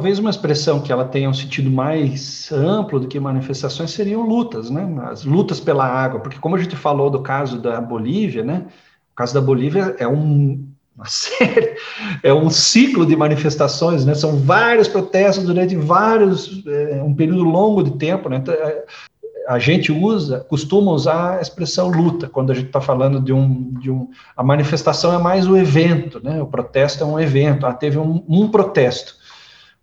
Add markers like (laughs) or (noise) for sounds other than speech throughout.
Talvez uma expressão que ela tenha um sentido mais amplo do que manifestações seriam lutas, né? As lutas pela água, porque como a gente falou do caso da Bolívia, né? O caso da Bolívia é um uma (laughs) série, é um ciclo de manifestações, né? São vários protestos durante vários é, um período longo de tempo, né? Então, é, a gente usa, costuma usar a expressão luta quando a gente está falando de um, de um. A manifestação é mais o evento, né? O protesto é um evento. Ah, teve um, um protesto.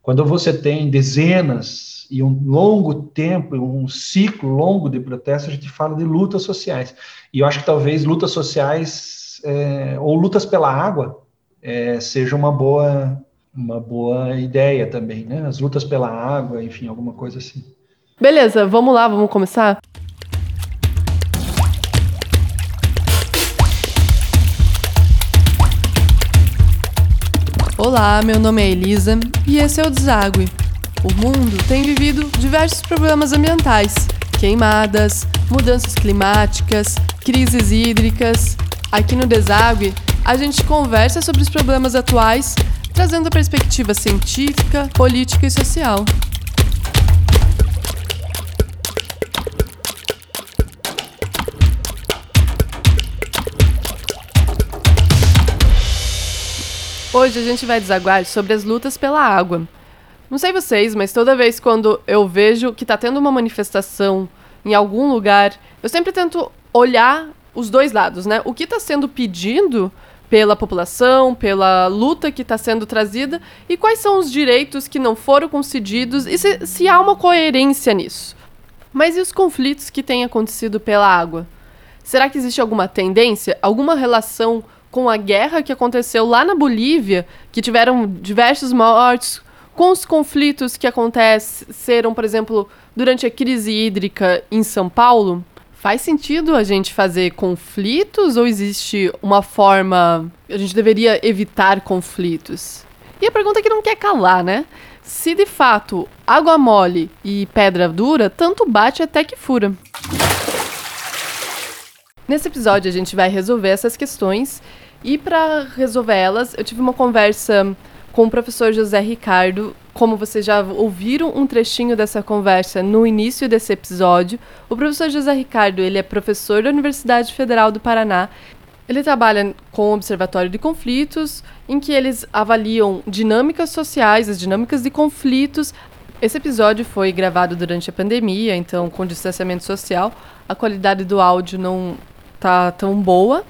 Quando você tem dezenas e um longo tempo, um ciclo longo de protestos, a gente fala de lutas sociais. E eu acho que talvez lutas sociais é, ou lutas pela água é, seja uma boa uma boa ideia também, né? As lutas pela água, enfim, alguma coisa assim. Beleza, vamos lá, vamos começar? Olá, meu nome é Elisa e esse é o Deságue. O mundo tem vivido diversos problemas ambientais: queimadas, mudanças climáticas, crises hídricas. Aqui no Deságue, a gente conversa sobre os problemas atuais, trazendo a perspectiva científica, política e social. Hoje a gente vai desaguar sobre as lutas pela água. Não sei vocês, mas toda vez quando eu vejo que está tendo uma manifestação em algum lugar, eu sempre tento olhar os dois lados, né? O que está sendo pedido pela população, pela luta que está sendo trazida e quais são os direitos que não foram concedidos e se, se há uma coerência nisso. Mas e os conflitos que têm acontecido pela água? Será que existe alguma tendência, alguma relação com a guerra que aconteceu lá na Bolívia, que tiveram diversos mortos, com os conflitos que aconteceram, por exemplo, durante a crise hídrica em São Paulo, faz sentido a gente fazer conflitos ou existe uma forma a gente deveria evitar conflitos? E a pergunta que não quer calar, né? Se de fato água mole e pedra dura, tanto bate até que fura. Nesse episódio a gente vai resolver essas questões e para resolver elas, eu tive uma conversa com o professor José Ricardo. Como vocês já ouviram um trechinho dessa conversa no início desse episódio, o professor José Ricardo ele é professor da Universidade Federal do Paraná. Ele trabalha com o Observatório de Conflitos, em que eles avaliam dinâmicas sociais, as dinâmicas de conflitos. Esse episódio foi gravado durante a pandemia, então com distanciamento social, a qualidade do áudio não tá tão boa.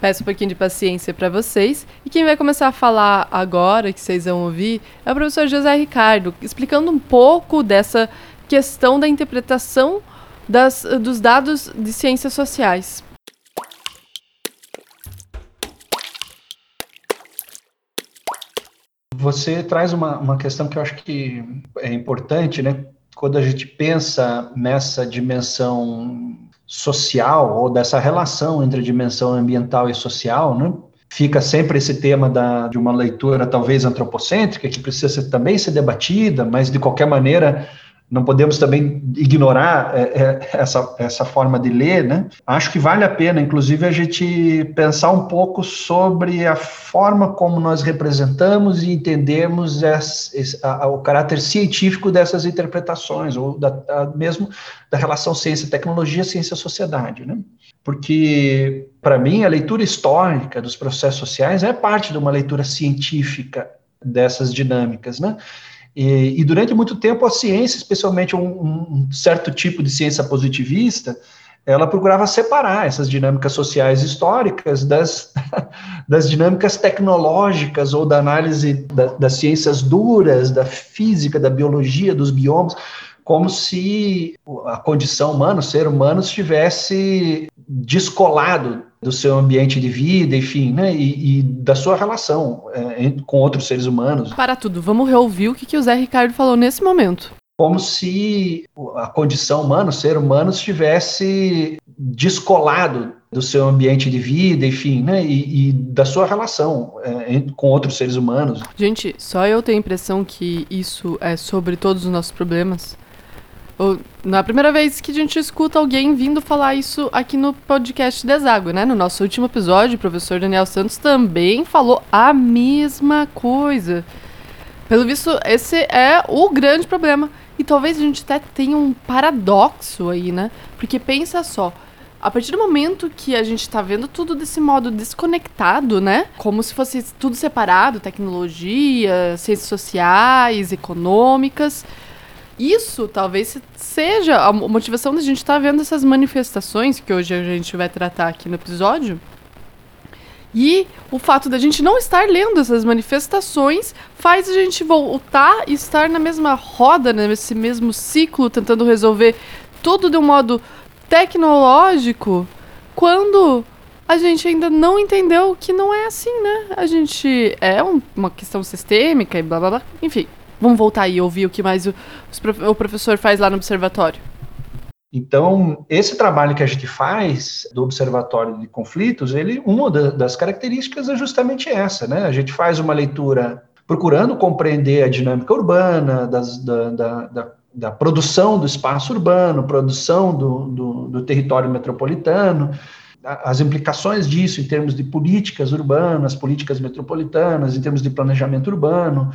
Peço um pouquinho de paciência para vocês. E quem vai começar a falar agora, que vocês vão ouvir, é o professor José Ricardo, explicando um pouco dessa questão da interpretação das, dos dados de ciências sociais. Você traz uma, uma questão que eu acho que é importante, né? Quando a gente pensa nessa dimensão social ou dessa relação entre a dimensão ambiental e social, né? Fica sempre esse tema da, de uma leitura talvez antropocêntrica que precisa ser, também ser debatida, mas de qualquer maneira não podemos também ignorar é, é, essa, essa forma de ler, né? Acho que vale a pena, inclusive, a gente pensar um pouco sobre a forma como nós representamos e entendemos esse, a, o caráter científico dessas interpretações, ou da, a, mesmo da relação ciência-tecnologia, ciência-sociedade, né? Porque, para mim, a leitura histórica dos processos sociais é parte de uma leitura científica dessas dinâmicas, né? E, e, durante muito tempo a ciência, especialmente um, um, certo tipo de ciência positivista, ela procurava separar essas dinâmicas sociais históricas das, (laughs) das dinâmicas tecnológicas ou da análise da, das ciências duras, da física, da biologia, dos biomas, como se a condição humana, o ser humano, estivesse descolado do seu ambiente de vida, enfim, né, e, e da sua relação é, com outros seres humanos. Para tudo, vamos reouvir o que, que o Zé Ricardo falou nesse momento. Como se a condição humana, o ser humano, estivesse descolado do seu ambiente de vida, enfim, né, e, e da sua relação é, com outros seres humanos. Gente, só eu tenho a impressão que isso é sobre todos os nossos problemas. Não é a primeira vez que a gente escuta alguém vindo falar isso aqui no podcast Deságua, né? No nosso último episódio, o professor Daniel Santos também falou a mesma coisa. Pelo visto, esse é o grande problema. E talvez a gente até tenha um paradoxo aí, né? Porque pensa só, a partir do momento que a gente tá vendo tudo desse modo desconectado, né? Como se fosse tudo separado, tecnologia, ciências sociais, econômicas. Isso talvez seja a motivação da gente estar tá vendo essas manifestações que hoje a gente vai tratar aqui no episódio. E o fato da gente não estar lendo essas manifestações faz a gente voltar e estar na mesma roda, nesse mesmo ciclo, tentando resolver tudo de um modo tecnológico, quando a gente ainda não entendeu que não é assim, né? A gente é um, uma questão sistêmica e blá blá blá. Enfim, vamos voltar e ouvir o que mais o, o professor faz lá no observatório. Então, esse trabalho que a gente faz do Observatório de Conflitos, ele, uma das características é justamente essa, né? A gente faz uma leitura procurando compreender a dinâmica urbana, das, da, da, da, da, produção do espaço urbano, produção do, do, do território metropolitano, as implicações disso em termos de políticas urbanas, políticas metropolitanas, em termos de planejamento urbano,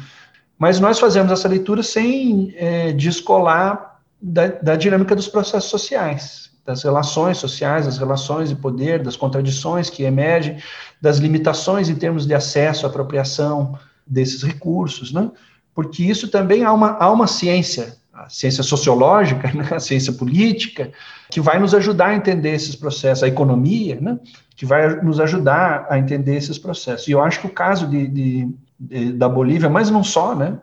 mas nós fazemos essa leitura sem é, descolar da, da dinâmica dos processos sociais, das relações sociais, das relações de poder, das contradições que emergem, das limitações em termos de acesso apropriação desses recursos, né? porque isso também há uma, há uma ciência, a ciência sociológica, né? a ciência política, que vai nos ajudar a entender esses processos, a economia, né? que vai nos ajudar a entender esses processos. E eu acho que o caso de, de da Bolívia, mas não só, né?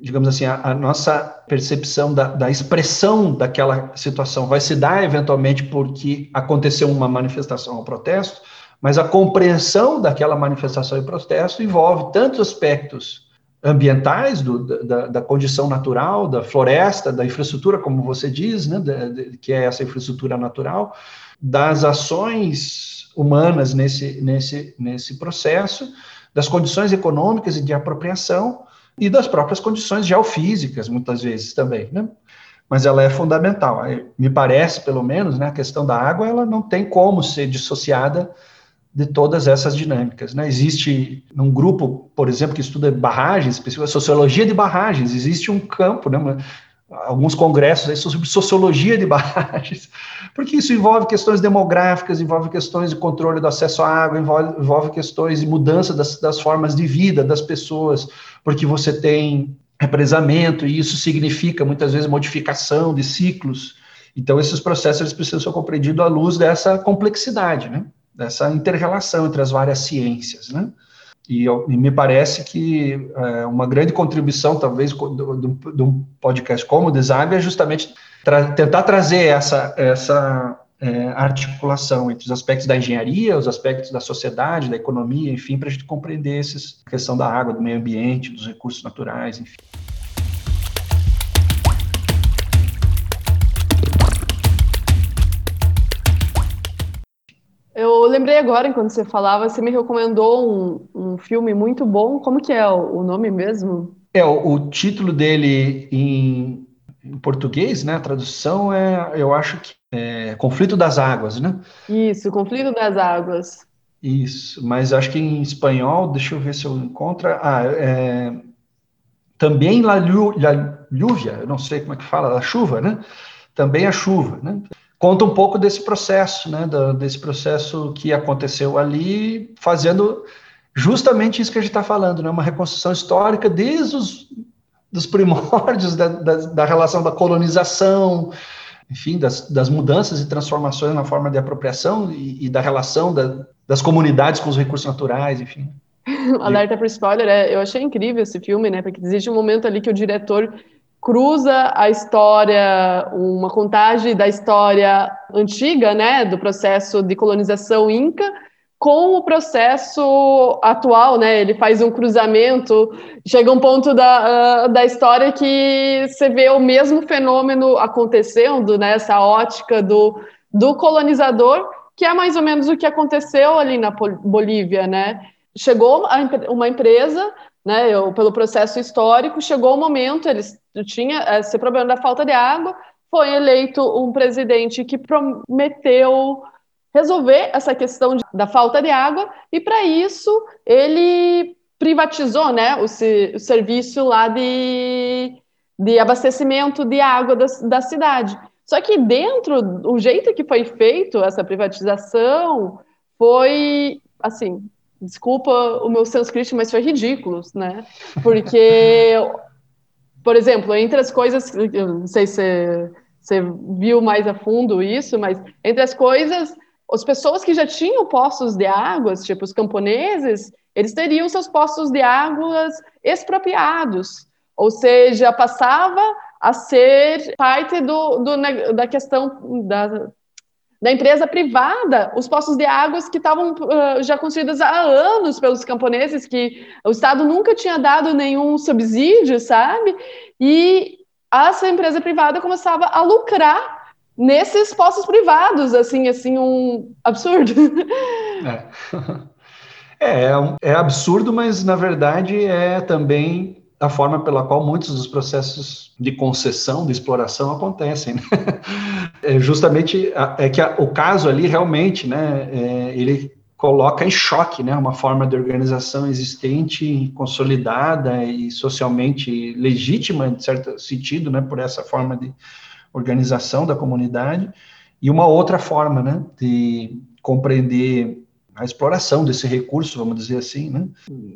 digamos assim, a, a nossa percepção da, da, expressão daquela situação vai se dar eventualmente porque aconteceu uma manifestação ou protesto, mas a compreensão daquela manifestação e protesto envolve tantos aspectos ambientais do, da, da, condição natural, da floresta, da infraestrutura, como você diz, né, de, que é essa infraestrutura natural, das ações humanas nesse, nesse, nesse processo, das condições econômicas e de apropriação, e das próprias condições geofísicas, muitas vezes também, né? Mas ela é fundamental. Me parece, pelo menos, né, a questão da água, ela não tem como ser dissociada de todas essas dinâmicas. Né? Existe um grupo, por exemplo, que estuda barragens, sociologia de barragens, existe um campo, né, alguns congressos aí sobre sociologia de (laughs) barragens, porque isso envolve questões demográficas, envolve questões de controle do acesso à água, envolve, envolve questões de mudança das, das formas de vida das pessoas, porque você tem represamento, e isso significa muitas vezes modificação de ciclos. Então, esses processos eles precisam ser compreendidos à luz dessa complexidade, né? dessa interrelação entre as várias ciências. Né? E, eu, e, me parece que é, uma grande contribuição, talvez, de um podcast como o Design é justamente tra tentar trazer essa, essa é, articulação entre os aspectos da engenharia, os aspectos da sociedade, da economia, enfim, para a gente compreender esses, a questão da água, do meio ambiente, dos recursos naturais, enfim. Eu lembrei agora, enquanto você falava, você me recomendou um, um filme muito bom. Como que é o, o nome mesmo? É, o, o título dele em, em, português, né? A tradução é, eu acho que é Conflito das Águas, né? Isso, Conflito das Águas. Isso, mas acho que em espanhol, deixa eu ver se eu encontro. Ah, é, também La, La Lluvia, eu não sei como é que fala, a chuva, né? Também a chuva, né? conta um pouco desse processo, né, desse processo que aconteceu ali, fazendo justamente isso que a gente está falando, né, uma reconstrução histórica desde os dos primórdios (laughs) da, da, da relação da colonização, enfim, das, das, mudanças e transformações na forma de apropriação e, e da relação da, das comunidades com os recursos naturais, enfim. (laughs) Alerta para spoiler, é, eu achei incrível esse filme, né? Porque existe um momento ali que o diretor cruza a história, uma contagem da história antiga, né, do processo de colonização inca, com o processo atual, né? Ele faz um cruzamento, chega um ponto da, uh, da história que você vê o mesmo fenômeno acontecendo, né? Essa ótica do, do colonizador, que é mais ou menos o que aconteceu ali na Bolívia, né? Chegou uma empresa né, eu, pelo processo histórico, chegou o momento, eles tinham esse problema da falta de água, foi eleito um presidente que prometeu resolver essa questão de, da falta de água, e para isso ele privatizou, né, o, o serviço lá de, de abastecimento de água da, da cidade. Só que dentro, o jeito que foi feito essa privatização foi, assim, desculpa o meu sânscrito, mas foi ridículo, né? Porque, (laughs) por exemplo, entre as coisas, eu não sei se você viu mais a fundo isso, mas entre as coisas, as pessoas que já tinham postos de águas, tipo os camponeses, eles teriam seus postos de águas expropriados, ou seja, passava a ser parte do, do da questão da, da empresa privada, os postos de águas que estavam uh, já construídos há anos pelos camponeses, que o Estado nunca tinha dado nenhum subsídio, sabe? E essa empresa privada começava a lucrar nesses postos privados, assim, assim, um absurdo. É. (laughs) é, é absurdo, mas na verdade é também a forma pela qual muitos dos processos de concessão, de exploração acontecem. Né? (laughs) É justamente é que a, o caso ali realmente, né, é, ele coloca em choque, né, uma forma de organização existente, consolidada e socialmente legítima, em certo sentido, né, por essa forma de organização da comunidade, e uma outra forma, né, de compreender a exploração desse recurso, vamos dizer assim, né?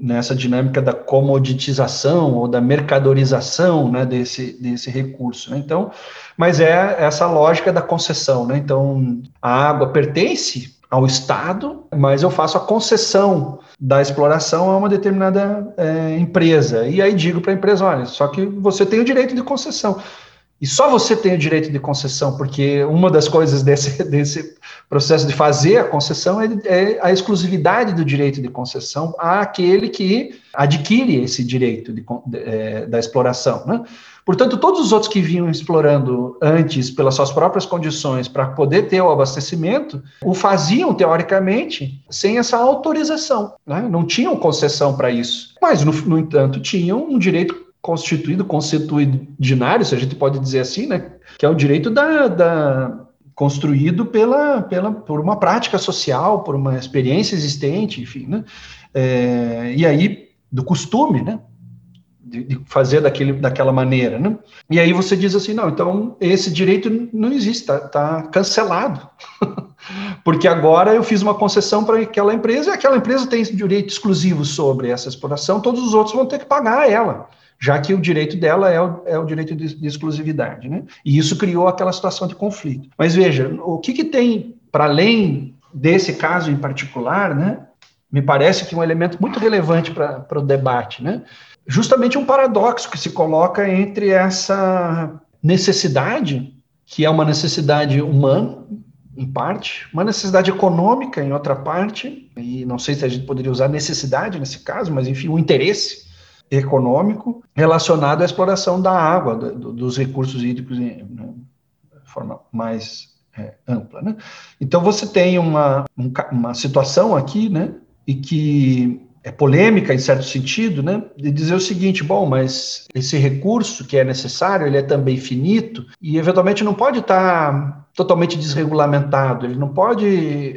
nessa dinâmica da comoditização ou da mercadorização né, desse, desse recurso. Né? Então, mas é essa lógica da concessão. Né? Então, a água pertence ao Estado, mas eu faço a concessão da exploração a uma determinada é, empresa. E aí digo para a empresa, olha, só que você tem o direito de concessão. E só você tem o direito de concessão, porque uma das coisas desse, (laughs) desse processo de fazer a concessão é, é a exclusividade do direito de concessão àquele que adquire esse direito de, é, da exploração. Né? Portanto, todos os outros que vinham explorando antes pelas suas próprias condições para poder ter o abastecimento, o faziam, teoricamente, sem essa autorização. Né? Não tinham concessão para isso. Mas, no, no entanto, tinham um direito constituído, constituidinário, se a gente pode dizer assim, né, que é o direito da, da construído pela, pela, por uma prática social, por uma experiência existente, enfim, né, é, e aí do costume, né, de, de, fazer daquele, daquela maneira, né? E aí você diz assim, não, então esse direito não existe, está tá cancelado, (laughs) porque agora eu fiz uma concessão para aquela empresa e aquela empresa tem direito exclusivo sobre essa exploração, todos os outros vão ter que pagar ela já que o direito dela é o, é o direito de, de, exclusividade. Né? E isso criou aquela situação de conflito. Mas veja, o que, que tem, para além desse caso em particular, né, me parece que um elemento muito relevante para o debate, né? justamente um paradoxo que se coloca entre essa necessidade, que é uma necessidade humana, em parte, uma necessidade econômica em outra parte, e não sei se a gente poderia usar necessidade nesse caso, mas enfim, o interesse econômico relacionado à exploração da água, do, dos recursos hídricos né, de forma mais é, ampla. Né? Então você tem uma, uma situação aqui, né, e que é polêmica em certo sentido, né, de dizer o seguinte, bom, mas esse recurso que é necessário, ele é também finito e eventualmente não pode estar totalmente desregulamentado, ele não pode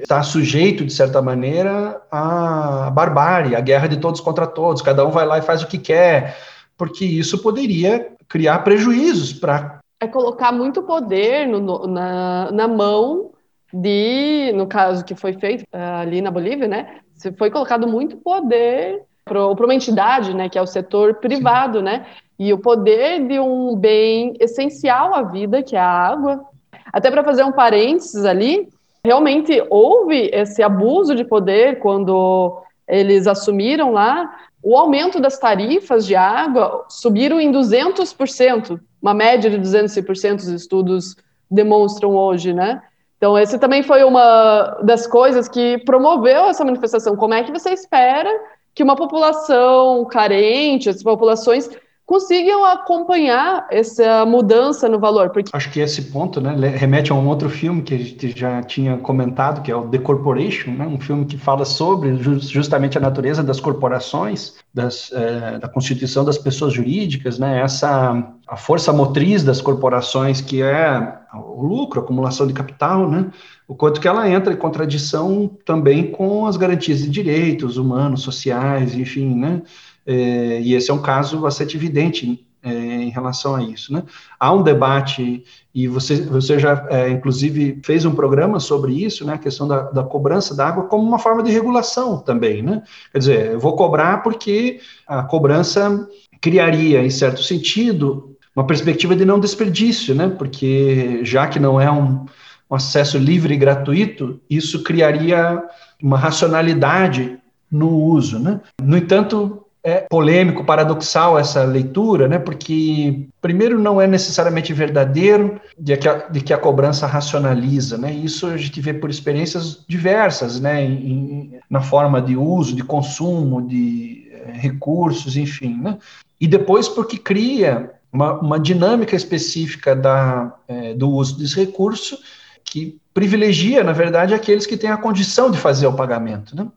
estar sujeito, de certa maneira, à barbárie, à guerra de todos contra todos, cada um vai lá e faz o que quer, porque isso poderia criar prejuízos para... É colocar muito poder no, na, na mão de, no caso que foi feito uh, ali na Bolívia, né, foi colocado muito poder para uma entidade, né, que é o setor privado, Sim. né, e o poder de um bem essencial à vida, que é a água, até para fazer um parênteses ali, realmente houve esse abuso de poder quando eles assumiram lá. O aumento das tarifas de água subiram em 200%, uma média de 200% os estudos demonstram hoje, né? Então, esse também foi uma das coisas que promoveu essa manifestação. Como é que você espera que uma população carente, as populações consigam acompanhar essa mudança no valor. Porque... Acho que esse ponto né, remete a um outro filme que a gente já tinha comentado, que é o The Corporation, né, um filme que fala sobre justamente a natureza das corporações, das, é, da constituição das pessoas jurídicas, né, essa a força motriz das corporações, que é o lucro, acumulação de capital, né? O quanto que ela entra em contradição também com as garantias de direitos humanos, sociais, enfim, né? É, e esse é um caso bastante evidente é, em relação a isso, né? Há um debate, e você, você já, é, inclusive, fez um programa sobre isso, né? A questão da, da cobrança da água como uma forma de regulação também, né? Quer dizer, eu vou cobrar porque a cobrança criaria, em certo sentido, uma perspectiva de não desperdício, né? Porque já que não é um, um acesso livre e gratuito, isso criaria uma racionalidade no uso, né? No entanto, é polêmico, paradoxal essa leitura, né? Porque primeiro não é necessariamente verdadeiro de que a, de que a cobrança racionaliza, né? Isso a gente vê por experiências diversas, né? Em, na forma de uso, de consumo, de eh, recursos, enfim, né? E depois porque cria uma, uma dinâmica específica da, é, do uso desse recurso que privilegia, na verdade, aqueles que têm a condição de fazer o pagamento. Né?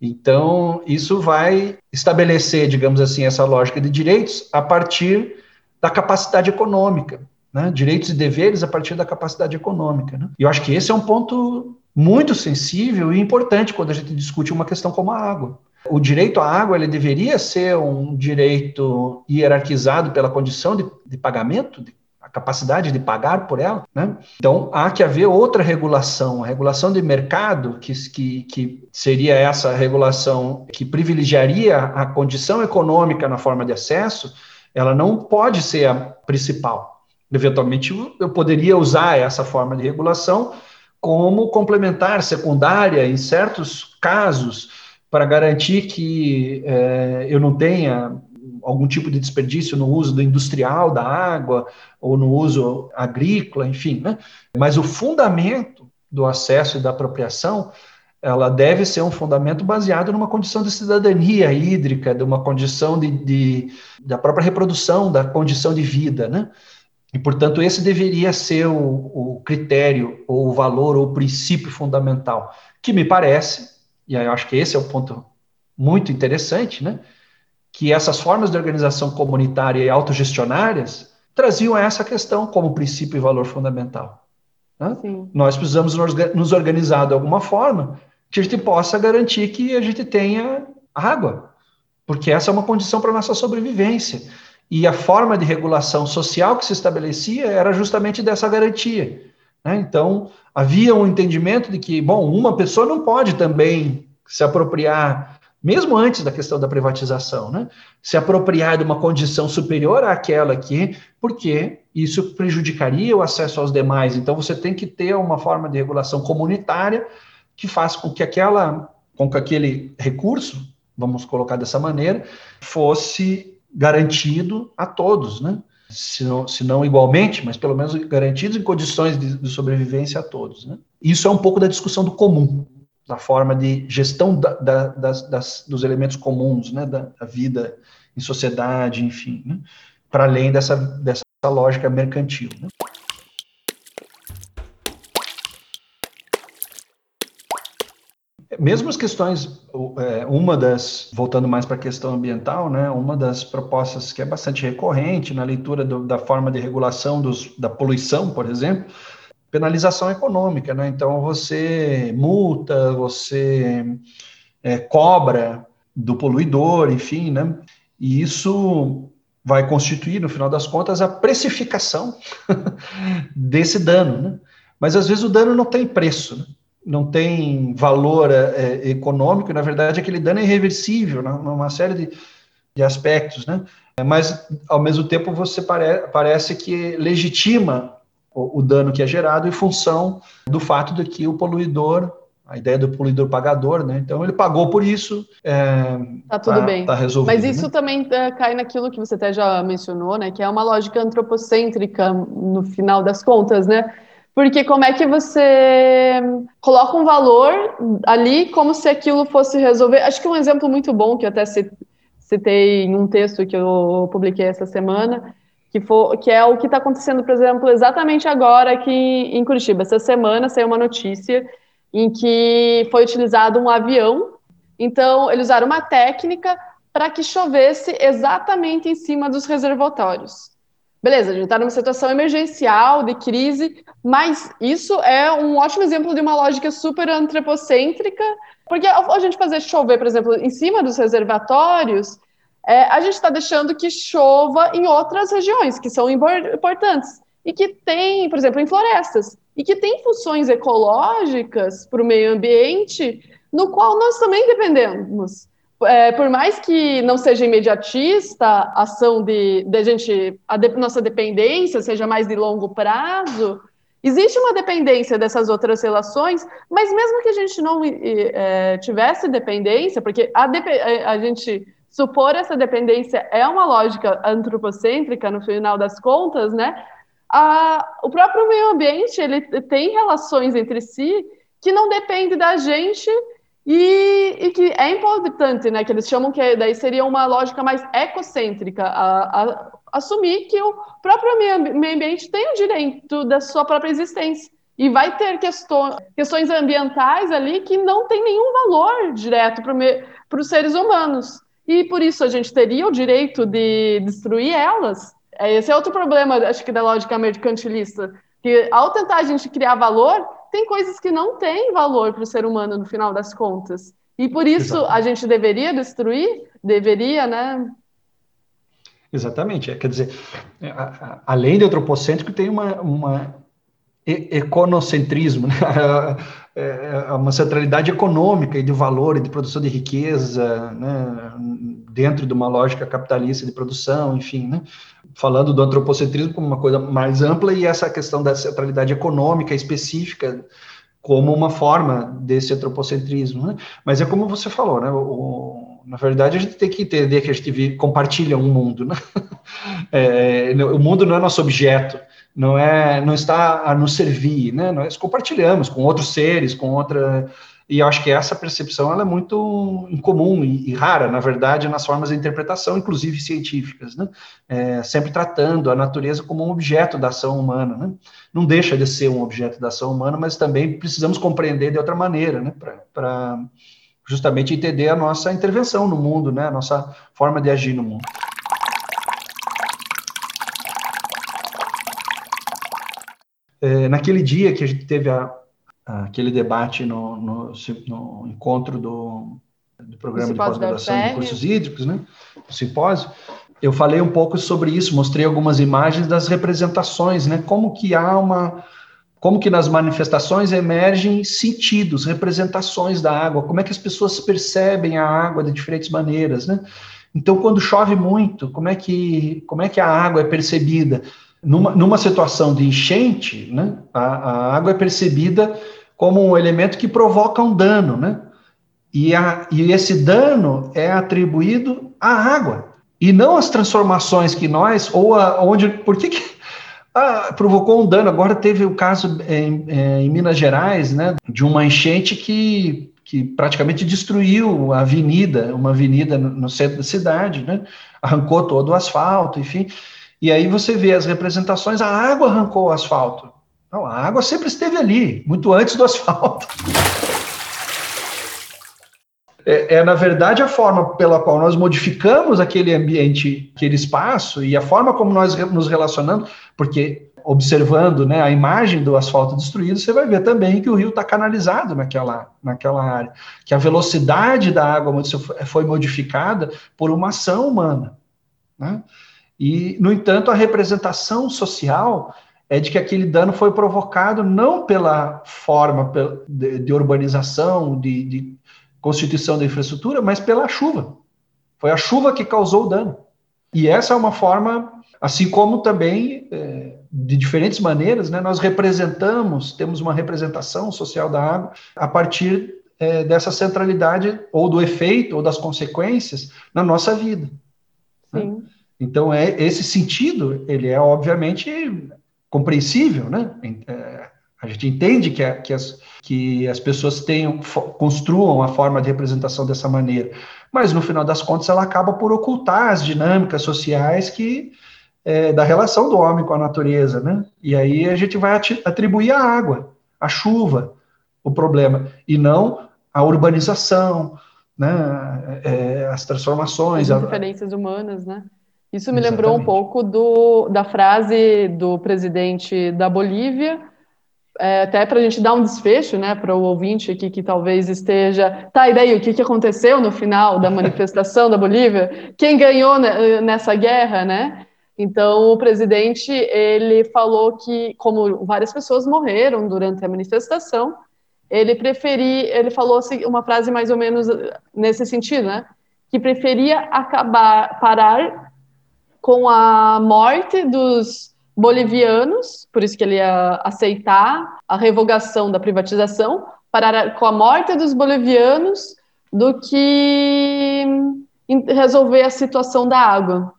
Então, isso vai estabelecer, digamos assim, essa lógica de direitos a partir da capacidade econômica. Né? Direitos e deveres a partir da capacidade econômica. Né? E eu acho que esse é um ponto muito sensível e importante quando a gente discute uma questão como a água. O direito à água ele deveria ser um direito hierarquizado pela condição de, de pagamento, de, a capacidade de pagar por ela. Né? Então, há que haver outra regulação, a regulação de mercado, que, que, que seria essa regulação que privilegiaria a condição econômica na forma de acesso, ela não pode ser a principal. Eventualmente, eu poderia usar essa forma de regulação como complementar, secundária, em certos casos, para garantir que é, eu não tenha algum tipo de desperdício no uso do industrial da água ou no uso agrícola, enfim, né? Mas o fundamento do acesso e da apropriação, ela deve ser um fundamento baseado numa condição de cidadania hídrica, de uma condição de, de da própria reprodução, da condição de vida, né? E, portanto, esse deveria ser o, o critério, ou o valor, ou o princípio fundamental, que me parece e eu acho que esse é o ponto muito interessante, né? Que essas formas de organização comunitária e autogestionárias traziam essa questão como princípio e valor fundamental. Né? Nós precisamos nos organizar de alguma forma que a gente possa garantir que a gente tenha água, porque essa é uma condição para a nossa sobrevivência. E a forma de regulação social que se estabelecia era justamente dessa garantia. Né? Então, havia um entendimento de que, bom, uma pessoa não pode também se apropriar, mesmo antes da questão da privatização, né? se apropriar de uma condição superior àquela que, porque isso prejudicaria o acesso aos demais. Então, você tem que ter uma forma de regulação comunitária que faça com que aquela, com que aquele recurso, vamos colocar dessa maneira, fosse garantido a todos, né? Se não, se não igualmente, mas pelo menos garantidos em condições de, de sobrevivência a todos. Né? Isso é um pouco da discussão do comum, da forma de gestão da, da, das, das, dos elementos comuns, né? da, da, vida em sociedade, enfim, né? para além dessa, dessa lógica mercantil. Né? Mesmo as questões, é, uma das, voltando mais para a questão ambiental, né, uma das propostas que é bastante recorrente na leitura do, da forma de regulação dos, da poluição, por exemplo, penalização econômica, né? Então você multa, você é, cobra do poluidor, enfim, né? E isso vai constituir, no final das contas, a precificação (laughs) desse dano, né? Mas às vezes o dano não tem preço, né? Não tem valor é, é, econômico, na verdade aquele dano é irreversível, né, numa série de, de aspectos, né? Mas ao mesmo tempo você pare, parece que legitima o, o, dano que é gerado em função do fato de que o poluidor, a ideia do poluidor pagador, né? Então ele pagou por isso. É, tá tudo tá, bem. Tá resolvido. Mas isso né? também é, cai naquilo que você até já mencionou, né? Que é uma lógica antropocêntrica no final das contas, né? Porque como é que você coloca um valor ali como se aquilo fosse resolver? Acho que um exemplo muito bom que eu até citei em um texto que eu publiquei essa semana, que, for, que é o que está acontecendo, por exemplo, exatamente agora aqui em Curitiba. Essa semana saiu uma notícia em que foi utilizado um avião. Então, eles usaram uma técnica para que chovesse exatamente em cima dos reservatórios. Beleza, a gente está numa situação emergencial, de crise, mas isso é um ótimo exemplo de uma lógica super antropocêntrica, porque a gente fazer chover, por exemplo, em cima dos reservatórios, é, a gente está deixando que chova em outras regiões que são importantes e que tem, por exemplo, em florestas, e que tem funções ecológicas para o meio ambiente, no qual nós também dependemos é, por mais que não seja imediatista a ação de, de gente, a de, nossa dependência seja mais de longo prazo, existe uma dependência dessas outras relações, mas mesmo que a gente não é, tivesse dependência, porque a, a gente supor essa dependência é uma lógica antropocêntrica no final das contas, né? A, o próprio meio ambiente ele tem relações entre si que não depende da gente e, e, que é importante, né? Que eles chamam que daí seria uma lógica mais ecocêntrica, a, a, assumir que o próprio meio ambiente tem o direito da sua própria existência. E vai ter questões, questões ambientais ali que não tem nenhum valor direto para os seres humanos. E por isso a gente teria o direito de destruir elas. É, esse é outro problema, acho que, da lógica mercantilista. Que ao tentar a gente criar valor, tem coisas que não têm valor para o ser humano no final das contas. E por isso Exatamente. a gente deveria destruir? Deveria, né? Exatamente. É, quer dizer, é, além de antropocêntrico, tem uma, uma econocentrismo, né? (laughs) É, é uma centralidade econômica e de valor e de produção de riqueza, né? dentro de uma lógica capitalista de produção, enfim, né? falando do antropocentrismo como uma coisa mais ampla e essa questão da centralidade econômica específica como uma forma desse antropocentrismo, né? Mas é como você falou, né? O, na verdade, a gente tem que entender que a gente vive, compartilha um mundo, né? (laughs) É, o mundo não é nosso objeto, não é, não está a nos servir, né? Nós compartilhamos com outros seres, com outra e eu acho que essa percepção ela é muito incomum e, e rara, na verdade, nas formas de interpretação, inclusive científicas, né? É, sempre tratando a natureza como um objeto da ação humana, né? Não deixa de ser um objeto da ação humana, mas também precisamos compreender de outra maneira, né? Para justamente entender a nossa intervenção no mundo, né? A nossa forma de agir no mundo. É, naquele dia que a gente teve a, aquele debate no, no, no encontro do, do programa de pós-graduação de cursos hídricos, né? O simpósio. Eu falei um pouco sobre isso, mostrei algumas imagens das representações, né? Como que há uma como que nas manifestações emergem sentidos, representações da água, como é que as pessoas percebem a água de diferentes maneiras, né? Então, quando chove muito, como é que como é que a água é percebida? Numa, numa situação de enchente, né, a, a água é percebida como um elemento que provoca um dano, né? E, a, e esse dano é atribuído à água e não às transformações que nós ou a, onde por que, que (laughs) ah, provocou um dano? Agora teve o caso em, em Minas Gerais, né, de uma enchente que que praticamente destruiu a avenida, uma avenida no, no centro da cidade, né? Arrancou todo o asfalto, enfim. E aí você vê as representações, a água arrancou o asfalto. Não, a água sempre esteve ali, muito antes do asfalto. (laughs) É, é, na verdade, a forma pela qual nós modificamos aquele ambiente, aquele espaço, e a forma como nós nos relacionamos, porque observando né, a imagem do asfalto destruído, você vai ver também que o rio está canalizado naquela, naquela área, que a velocidade da água foi modificada por uma ação humana. Né? E, no entanto, a representação social é de que aquele dano foi provocado não pela forma de, urbanização, de, de constituição da infraestrutura, mas pela chuva. Foi a chuva que causou o dano. E essa é uma forma, assim como também, é, de diferentes maneiras, né, nós representamos, temos uma representação social da água a partir é, dessa centralidade, ou do efeito, ou das consequências na nossa vida. Né? Sim. Né? Então, é, esse sentido, ele é obviamente compreensível, né? É, a gente entende que, a, que, as, que as pessoas tenham, construam a forma de representação dessa maneira, mas no final das contas ela acaba por ocultar as dinâmicas sociais que é, da relação do homem com a natureza, né? E aí a gente vai atribuir a água, a chuva, o problema, e não a urbanização, né? É, as transformações, as diferenças humanas, né? Isso me Exatamente. lembrou um pouco do, da frase do presidente da Bolívia, é, até para a gente dar um desfecho, né, para o ouvinte aqui que talvez esteja. Tá, e daí, o que, que aconteceu no final da (laughs) manifestação da Bolívia? Quem ganhou nessa guerra, né? Então, o presidente, ele falou que, como várias pessoas morreram durante a manifestação, ele preferia, ele falou assim, uma frase mais ou menos nesse sentido, né? Que preferia acabar, parar com a morte dos bolivianos, por isso que ele ia aceitar a revogação da privatização, parar com a morte dos bolivianos, do que resolver a situação da água.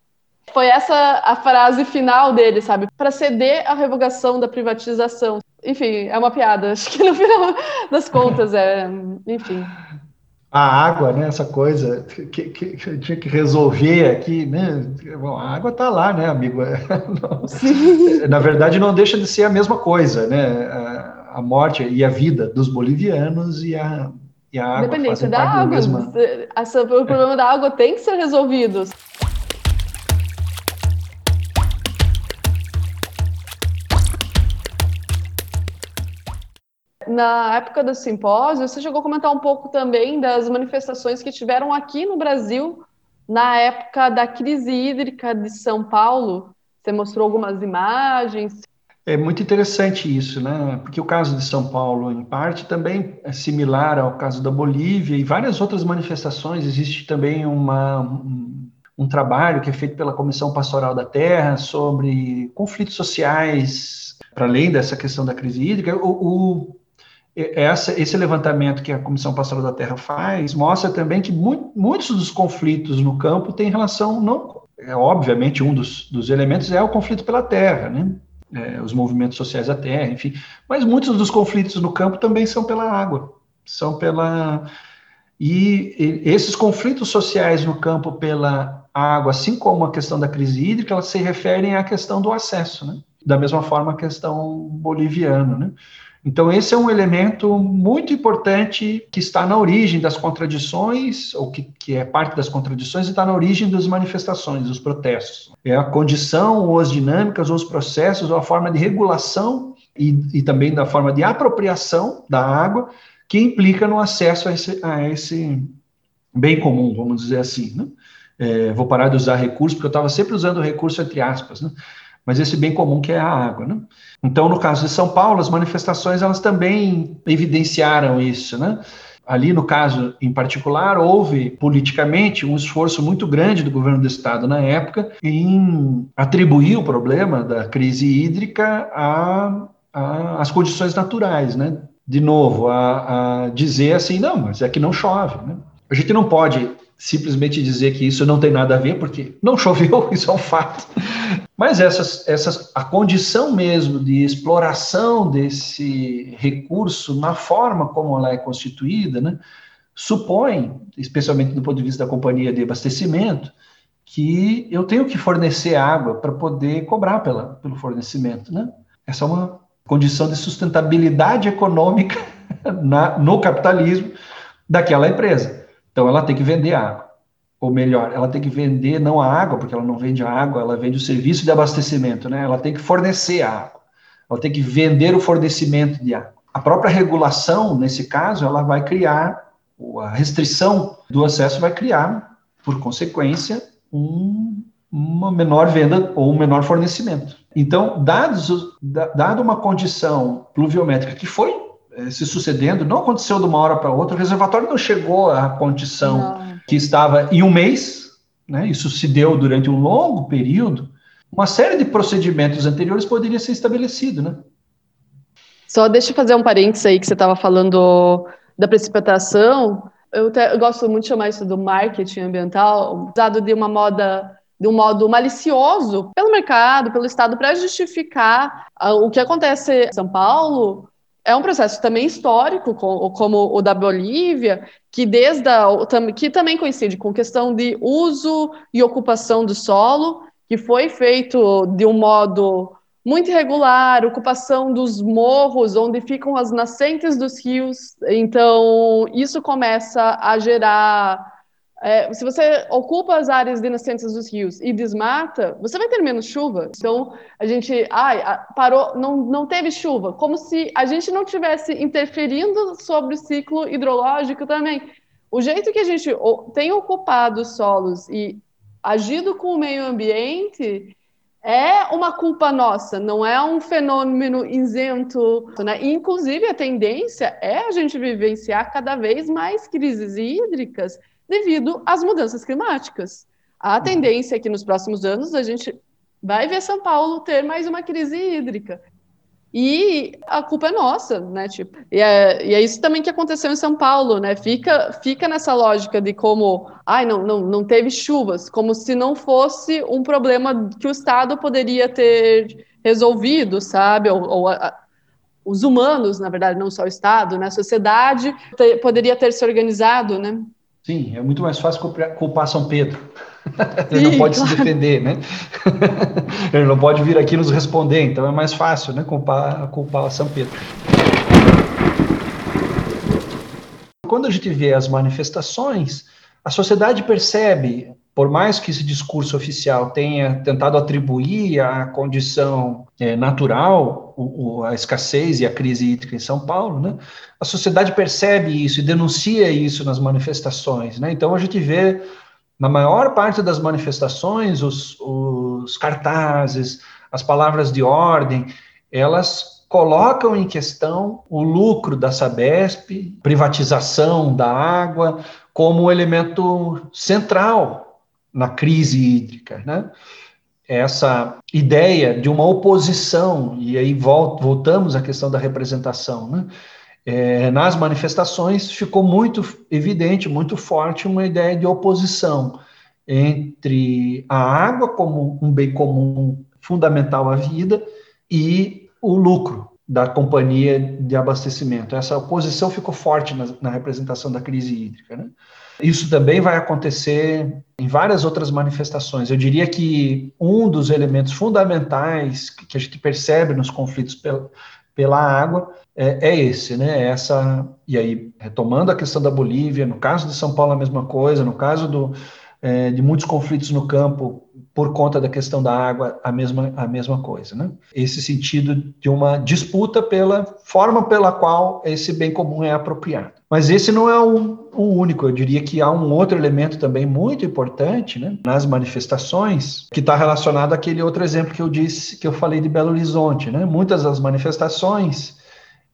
Foi essa a frase final dele, sabe? Para ceder à revogação da privatização. Enfim, é uma piada. (laughs) Acho que no final das contas é. Enfim. A água, né? Essa coisa que, que, que tinha que resolver aqui, né? Bom, a água está lá, né, amigo? (laughs) Na verdade, não deixa de ser a mesma coisa, né? A, a morte e a vida dos bolivianos e a, e a água. Dependência da água. Mesma... Essa, o problema da água tem que ser resolvido. Na época do simpósio, você chegou a comentar um pouco também das manifestações que tiveram aqui no Brasil na época da crise hídrica de São Paulo. Você mostrou algumas imagens. É muito interessante isso, né? Porque o caso de São Paulo, em parte, também é similar ao caso da Bolívia e várias outras manifestações. Existe também uma, um, um trabalho que é feito pela Comissão Pastoral da Terra sobre conflitos sociais, para além dessa questão da crise hídrica. O, o essa, esse levantamento que a Comissão Pastoral da Terra faz mostra também que mu muitos dos conflitos no campo têm relação, não, é, obviamente, um dos, dos elementos é o conflito pela terra, né? É, os movimentos sociais da terra, enfim, mas muitos dos conflitos no campo também são pela água, são pela. E, e esses conflitos sociais no campo pela água, assim como a questão da crise hídrica, elas se referem à questão do acesso, né? Da mesma forma a questão boliviana, né? Então, esse é um elemento muito importante que está na origem das contradições, ou que, que é parte das contradições, e está na origem das manifestações, dos protestos. É a condição, ou as dinâmicas, ou os processos, ou a forma de regulação e, e também da forma de apropriação da água que implica no acesso a esse, a esse bem comum, vamos dizer assim. Né? É, vou parar de usar recurso, porque eu estava sempre usando recurso entre aspas. Né? Mas esse bem comum que é a água, né? Então, no caso de São Paulo, as manifestações elas também evidenciaram isso, né? Ali, no caso em particular, houve politicamente um esforço muito grande do governo do estado na época em atribuir o problema da crise hídrica às condições naturais, né? De novo, a, a, dizer assim, não, mas é que não chove, né? A gente não pode simplesmente dizer que isso não tem nada a ver, porque não (laughs) choveu, isso é um fato. Mas essas, essas, a condição mesmo de exploração desse recurso na forma como ela é constituída, né, supõe, especialmente do ponto de vista da companhia de abastecimento, que eu tenho que fornecer água para poder cobrar pela, pelo fornecimento. Né? Essa é uma condição de sustentabilidade econômica (laughs) na, no capitalismo daquela empresa. Então, ela tem que vender água ou melhor, ela tem que vender não a água, porque ela não vende a água, ela vende o serviço de abastecimento, né? Ela tem que fornecer a água. Ela tem que vender o fornecimento de água. A própria regulação, nesse caso, ela vai criar, a restrição do acesso vai criar, por consequência, um, uma menor venda ou um menor fornecimento. Então, dados, dado uma condição pluviométrica que foi se sucedendo, não aconteceu de uma hora para outra, o reservatório não chegou à condição não. que estava em um mês, né, isso se deu durante um longo período, uma série de procedimentos anteriores poderia ser estabelecido, né? Só deixa eu fazer um parênteses aí que você estava falando da precipitação. Eu, te, eu, gosto muito de chamar isso do marketing ambiental, usado de uma moda de um modo malicioso pelo mercado, pelo Estado, para justificar uh, o que acontece em São Paulo é um processo também histórico, como o da Bolívia, que desde a, que também coincide com questão de uso e ocupação do solo, que foi feito de um modo muito irregular, ocupação dos morros, onde ficam as nascentes dos rios. Então, isso começa a gerar é, se você ocupa as áreas de nascentes dos rios e desmata, você vai ter menos chuva. Então, a gente, ai, parou, não, não teve chuva, como se a gente não tivesse interferindo sobre o ciclo hidrológico também. O jeito que a gente tem ocupado os solos e agido com o meio ambiente é uma culpa nossa, não é um fenômeno isento. Né? inclusive, a tendência é a gente vivenciar cada vez mais crises hídricas devido às mudanças climáticas. A tendência é que nos próximos anos a gente vai ver São Paulo ter mais uma crise hídrica. E a culpa é nossa, né? Tipo, e é, e é isso também que aconteceu em São Paulo, né? Fica, fica nessa lógica de como, ai, não, não, não teve chuvas, como se não fosse um problema que o Estado poderia ter resolvido, sabe? Ou, ou a, os humanos, na verdade, não só o Estado, né? A sociedade te, poderia ter se organizado, né? Sim, é muito mais fácil culpar São Pedro. (laughs) Ele Sim, não pode claro. se defender, né? (laughs) Ele não pode vir aqui nos responder, então é mais fácil, né? Culpar, culpar São Pedro. Quando a gente vê as manifestações, a sociedade percebe, por mais que esse discurso oficial tenha tentado atribuir a condição é, natural, o, o, a escassez e a crise hídrica em São Paulo, né? A sociedade percebe isso e denuncia isso nas manifestações, né? Então a gente vê na maior parte das manifestações, os, os cartazes, as palavras de ordem, elas colocam em questão o lucro da Sabesp, privatização da água, como elemento central na crise hídrica, né? Essa ideia de uma oposição, e aí voltamos à questão da representação, né? é, nas manifestações ficou muito evidente, muito forte uma ideia de oposição entre a água como um bem comum fundamental à vida e o lucro da companhia de abastecimento. Essa oposição ficou forte na, na representação da crise hídrica. Né? Isso também vai acontecer em várias outras manifestações. Eu diria que um dos elementos fundamentais que a gente percebe nos conflitos pela, pela água é, é, esse, né? É essa e aí retomando a questão da Bolívia, no caso de São Paulo a mesma coisa, no caso do, é, de muitos conflitos no campo por conta da questão da água a mesma a mesma coisa, né? Esse sentido de uma disputa pela forma pela qual esse bem comum é apropriado. Mas esse não é o, o único. Eu diria que há um outro elemento também muito importante, né? Nas manifestações que está relacionado àquele outro exemplo que eu disse que eu falei de Belo Horizonte, né? Muitas das manifestações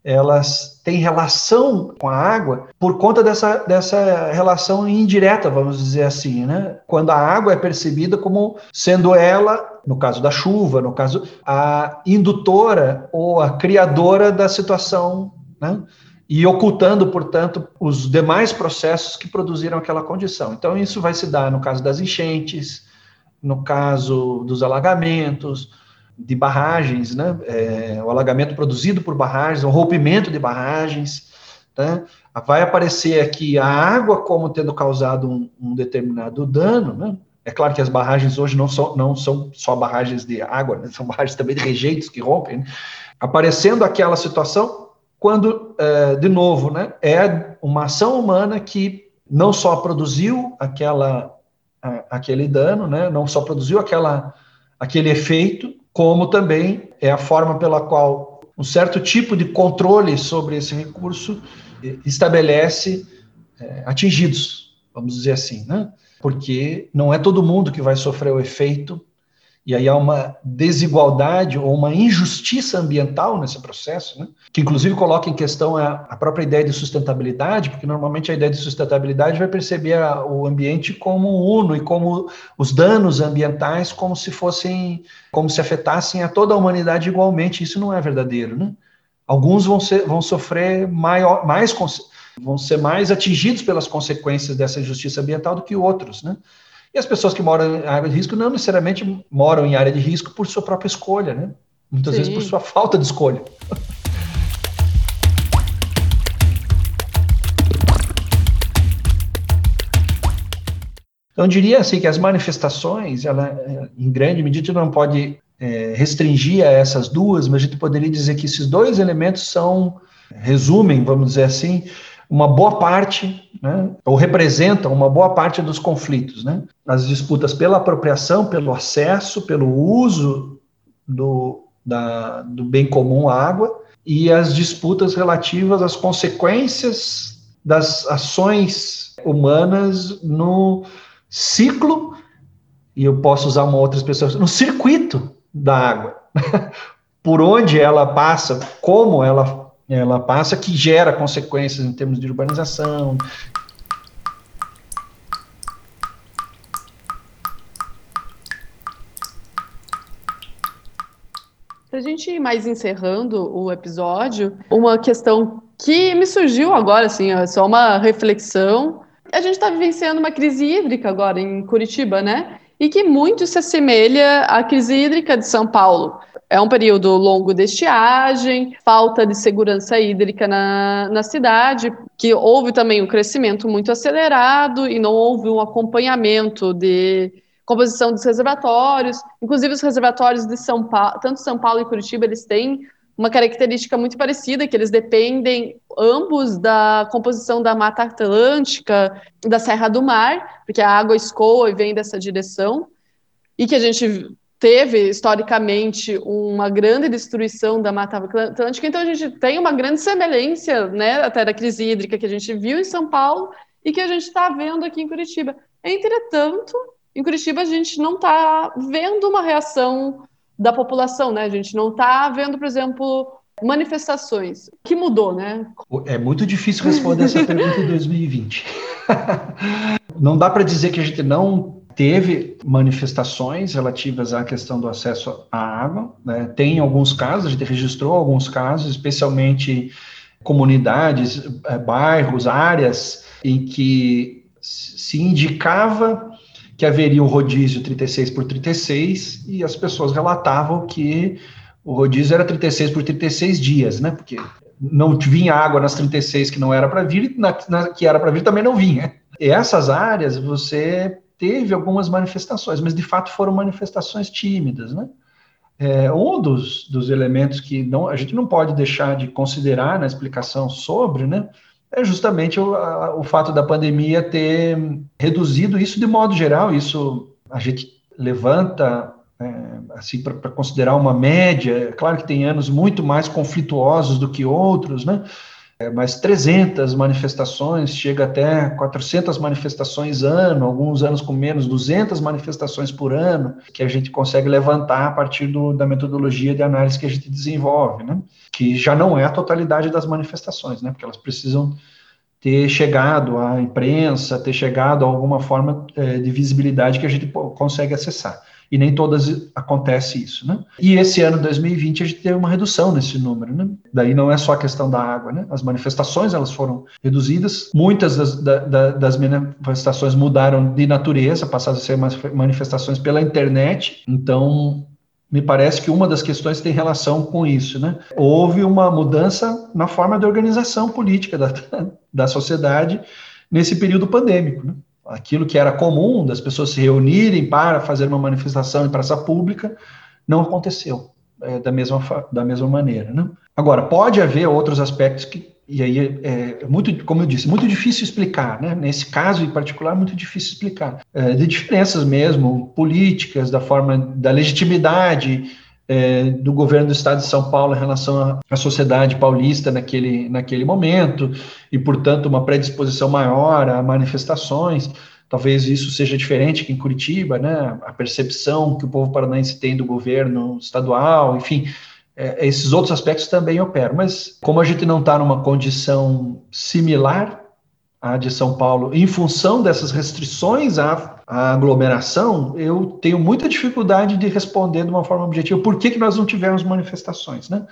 elas têm relação com a água por conta dessa, dessa relação indireta, vamos dizer assim, né? Quando a água é percebida como sendo ela, no caso da chuva, no caso, a indutora ou a criadora da situação, né? E ocultando, portanto, os demais processos que produziram aquela condição. Então, isso vai se dar no caso das enchentes, no caso dos alagamentos, de barragens, né? É, o alagamento produzido por barragens, o rompimento de barragens, né? vai aparecer aqui a água como tendo causado um, um, determinado dano, né? É claro que as barragens hoje não são, não são só barragens de água, né? (laughs) são barragens também de rejeitos que rompem, né? aparecendo aquela situação quando, é, de novo, né, é uma ação humana que não só produziu aquela, a, aquele dano, né, não só produziu aquela, aquele efeito, como também é a forma pela qual um certo tipo de controle sobre esse recurso estabelece é, atingidos, vamos dizer assim, né? Porque não é todo mundo que vai sofrer o efeito e aí há uma desigualdade ou uma injustiça ambiental nesse processo, né? que inclusive coloca em questão a, a, própria ideia de sustentabilidade, porque normalmente a ideia de sustentabilidade vai perceber a, o ambiente como uno e como os danos ambientais como se fossem, como se afetassem a toda a humanidade igualmente. Isso não é verdadeiro, né? Alguns vão, ser, vão sofrer maior, mais, vão ser mais atingidos pelas consequências dessa injustiça ambiental do que outros, né? E as pessoas que moram em área de risco não necessariamente moram em área de risco por sua própria escolha, né? Muitas Sim. vezes por sua falta de escolha. Então, eu diria assim que as manifestações, ela, em grande medida, não pode é, restringir a essas duas, mas a gente poderia dizer que esses dois elementos são, resumem, vamos dizer assim, uma boa parte, né, ou representam uma boa parte dos conflitos. Né? As disputas pela apropriação, pelo acesso, pelo uso do, da, do bem comum água, e as disputas relativas às consequências das ações humanas no ciclo, e eu posso usar uma outra expressão, no circuito da água, (laughs) por onde ela passa, como ela, ela passa, que gera consequências em termos de urbanização, Para a gente ir mais encerrando o episódio, uma questão que me surgiu agora, assim, é só uma reflexão. A gente está vivenciando uma crise hídrica agora em Curitiba, né? E que muito se assemelha à crise hídrica de São Paulo. É um período longo de estiagem, falta de segurança hídrica na, na cidade, que houve também um crescimento muito acelerado e não houve um acompanhamento de composição dos reservatórios. Inclusive, os reservatórios de São Paulo, tanto São Paulo e Curitiba, eles têm uma característica muito parecida, que eles dependem ambos da composição da Mata Atlântica, da Serra do Mar, porque a água escoa e vem dessa direção, e que a gente teve historicamente uma grande destruição da Mata Atlântica, então a gente tem uma grande semelhança, né, até da crise hídrica que a gente viu em São Paulo e que a gente está vendo aqui em Curitiba. Entretanto, em Curitiba a gente não está vendo uma reação da população, né? A gente não está vendo, por exemplo, manifestações. O que mudou, né? É muito difícil responder essa (laughs) pergunta em 2020. (laughs) não dá para dizer que a gente não teve manifestações relativas à questão do acesso à água. Né? Tem alguns casos, a gente registrou alguns casos, especialmente comunidades, eh, bairros, áreas em que se indicava que haveria um rodízio 36 por 36 e as pessoas relatavam que o rodízio era 36 por 36 dias, né? Porque não vinha água nas 36 que não era para vir, na, na, que era para vir também não vinha. E essas áreas você teve algumas manifestações, mas de fato foram manifestações tímidas, né? É, um dos, dos elementos que não, a gente não pode deixar de considerar na explicação sobre, né? é justamente o, a, o fato da pandemia ter reduzido isso de modo geral. Isso a gente levanta é, assim para considerar uma média. Claro que tem anos muito mais conflituosos do que outros, né? É, mas 300 manifestações, chega até 400 manifestações ano, alguns anos com menos, 200 manifestações por ano, que a gente consegue levantar a partir do, da metodologia de análise que a gente desenvolve, né? que já não é a totalidade das manifestações, né? porque elas precisam ter chegado à imprensa, ter chegado a alguma forma é, de visibilidade que a gente consegue acessar e nem todas acontece isso, né? E esse ano 2020 a gente teve uma redução nesse número, né? Daí não é só a questão da água, né? As manifestações elas foram reduzidas, muitas das, da, das manifestações mudaram de natureza, passaram a ser manifestações pela internet, então me parece que uma das questões tem relação com isso, né? Houve uma mudança na forma de organização política da, (laughs) da sociedade nesse período pandêmico, né? Aquilo que era comum das pessoas se reunirem para fazer uma manifestação em praça pública, não aconteceu é, da, mesma, da mesma maneira. Né? Agora, pode haver outros aspectos que, e aí é, é muito, como eu disse, muito difícil explicar, né? nesse caso em particular, muito difícil explicar, é, de diferenças mesmo políticas, da forma, da legitimidade é, do governo do estado de São Paulo em relação à, sociedade paulista naquele, naquele momento, e, portanto, uma predisposição maior a manifestações. Talvez isso seja diferente que em Curitiba, né? A percepção que o povo paranaense tem do governo estadual, enfim, é, esses outros aspectos também operam. Mas como a gente não está numa condição similar à de São Paulo, em função dessas restrições à, à, aglomeração, eu tenho muita dificuldade de responder de uma forma objetiva por que, que nós não tivemos manifestações, né?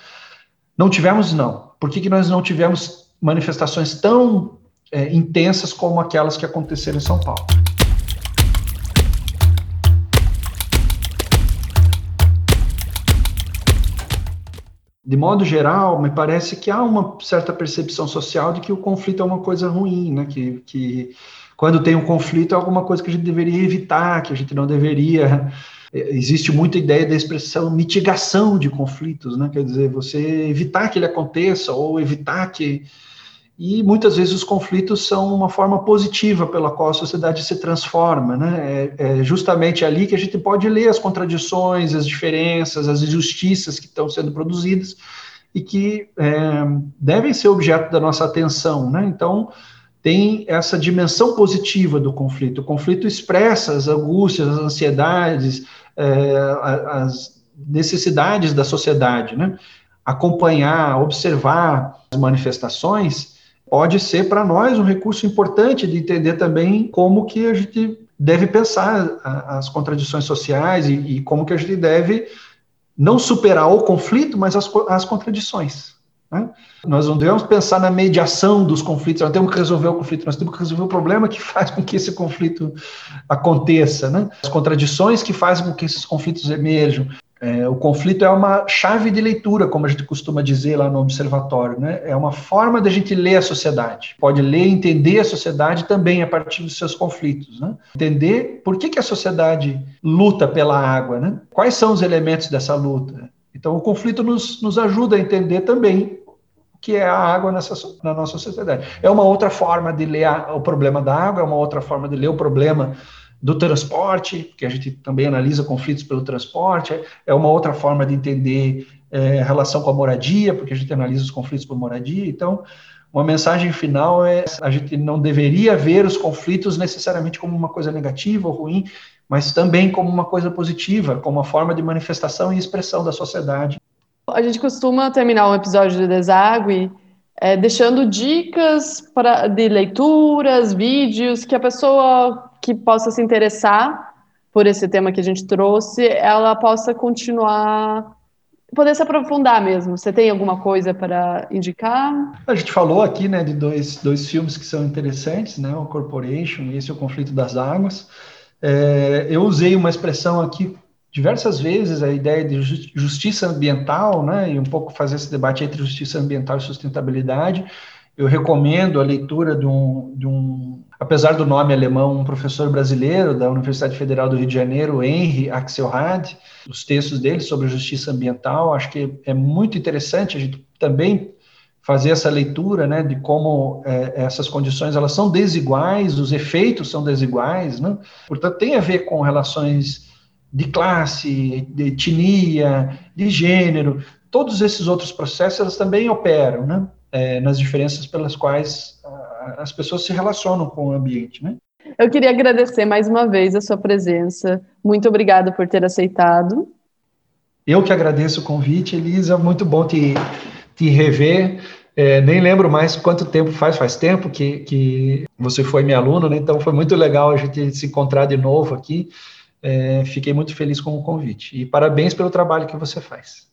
Não tivemos, não. Por que, que nós não tivemos manifestações tão é, intensas como aquelas que aconteceram em São Paulo? De modo geral, me parece que há uma certa percepção social de que o conflito é uma coisa ruim, né? Que, que quando tem um conflito é alguma coisa que a gente deveria evitar, que a gente não deveria. Existe muita ideia da expressão mitigação de conflitos, né? Quer dizer, você evitar que ele aconteça ou evitar que. E muitas vezes os conflitos são uma forma positiva pela qual a sociedade se transforma, né? É, é, justamente ali que a gente pode ler as contradições, as diferenças, as injustiças que estão sendo produzidas e que é, devem ser objeto da nossa atenção, né? Então tem essa dimensão positiva do conflito. O conflito expressa as angústias, as ansiedades, é, as necessidades da sociedade, né? Acompanhar, observar as manifestações pode ser para nós um recurso importante de entender também como que a gente deve pensar as contradições sociais e, e como que a gente deve não superar o conflito, mas as, as contradições. Né? Nós não devemos pensar na mediação dos conflitos, nós temos que resolver o conflito, nós temos que resolver o problema que (laughs) faz com que esse conflito aconteça, né? as contradições que fazem com que esses conflitos emerjam. É, o conflito é uma chave de leitura, como a gente costuma dizer lá no observatório, né? É uma forma da gente ler a sociedade. Pode ler e entender a sociedade também a partir dos seus conflitos, né? Entender por que, que a sociedade luta pela água, né? Quais são os elementos dessa luta? Então, o conflito nos, nos ajuda a entender também o que é a água nessa, na nossa sociedade. É uma outra forma de ler a, o problema da água, é uma outra forma de ler o problema do transporte, que a gente também analisa conflitos pelo transporte, é uma outra forma de entender é, relação com a moradia, porque a gente analisa os conflitos por moradia. Então, uma mensagem final é: a gente não deveria ver os conflitos necessariamente como uma coisa negativa ou ruim, mas também como uma coisa positiva, como uma forma de manifestação e expressão da sociedade. A gente costuma terminar um episódio de Desague é, deixando dicas para, de leituras, vídeos que a pessoa que possa se interessar por esse tema que a gente trouxe, ela possa continuar poder se aprofundar mesmo. Você tem alguma coisa para indicar? A gente falou aqui, né, de dois, dois filmes que são interessantes, né, o Corporation e esse é o Conflito das Águas. É, eu usei uma expressão aqui diversas vezes, a ideia de justiça ambiental, né, e um pouco fazer esse debate entre justiça ambiental e sustentabilidade. Eu recomendo a leitura de um, de um apesar do nome alemão, um professor brasileiro da Universidade Federal do Rio de Janeiro, Henry Axelrad, os textos dele sobre justiça ambiental. Acho que é muito interessante a gente também fazer essa leitura, né, de como é, essas condições elas são desiguais, os efeitos são desiguais, né? Portanto, tem a ver com relações de classe, de etnia, de gênero, todos esses outros processos elas também operam, né, é, nas diferenças pelas quais as pessoas se relacionam com o ambiente, né? Eu queria agradecer mais uma vez a sua presença. Muito obrigada por ter aceitado. Eu que agradeço o convite, Elisa. Muito bom te, te rever. É, nem lembro mais quanto tempo faz, faz tempo que, que você foi minha aluna, né? então foi muito legal a gente se encontrar de novo aqui. É, fiquei muito feliz com o convite. E parabéns pelo trabalho que você faz.